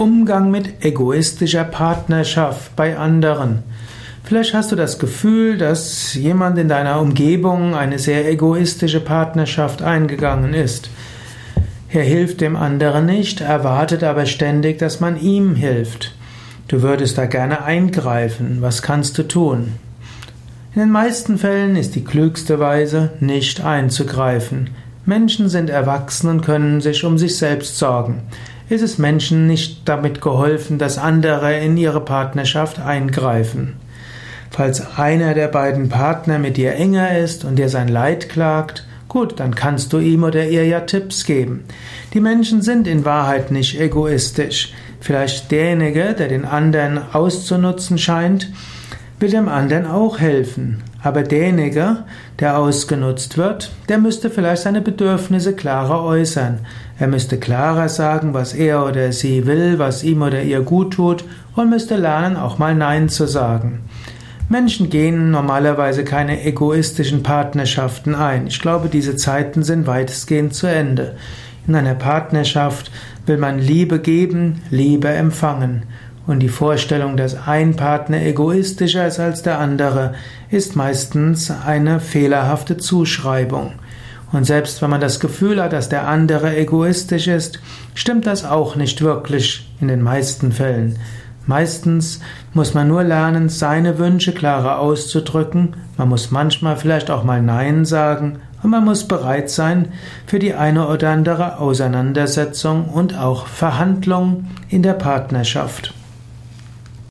Umgang mit egoistischer Partnerschaft bei anderen. Vielleicht hast du das Gefühl, dass jemand in deiner Umgebung eine sehr egoistische Partnerschaft eingegangen ist. Er hilft dem anderen nicht, erwartet aber ständig, dass man ihm hilft. Du würdest da gerne eingreifen. Was kannst du tun? In den meisten Fällen ist die klügste Weise, nicht einzugreifen. Menschen sind erwachsen und können sich um sich selbst sorgen ist es Menschen nicht damit geholfen, dass andere in ihre Partnerschaft eingreifen. Falls einer der beiden Partner mit dir enger ist und dir sein Leid klagt, gut, dann kannst du ihm oder ihr ja Tipps geben. Die Menschen sind in Wahrheit nicht egoistisch. Vielleicht derjenige, der den anderen auszunutzen scheint, will dem anderen auch helfen. Aber derjenige, der ausgenutzt wird, der müsste vielleicht seine Bedürfnisse klarer äußern. Er müsste klarer sagen, was er oder sie will, was ihm oder ihr gut tut und müsste lernen, auch mal Nein zu sagen. Menschen gehen normalerweise keine egoistischen Partnerschaften ein. Ich glaube, diese Zeiten sind weitestgehend zu Ende. In einer Partnerschaft will man Liebe geben, Liebe empfangen. Und die Vorstellung, dass ein Partner egoistischer ist als der andere, ist meistens eine fehlerhafte Zuschreibung. Und selbst wenn man das Gefühl hat, dass der andere egoistisch ist, stimmt das auch nicht wirklich in den meisten Fällen. Meistens muss man nur lernen, seine Wünsche klarer auszudrücken, man muss manchmal vielleicht auch mal Nein sagen und man muss bereit sein für die eine oder andere Auseinandersetzung und auch Verhandlung in der Partnerschaft.